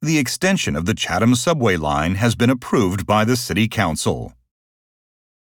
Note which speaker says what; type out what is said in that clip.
Speaker 1: The extension of the Chatham subway line has been approved by the City Council.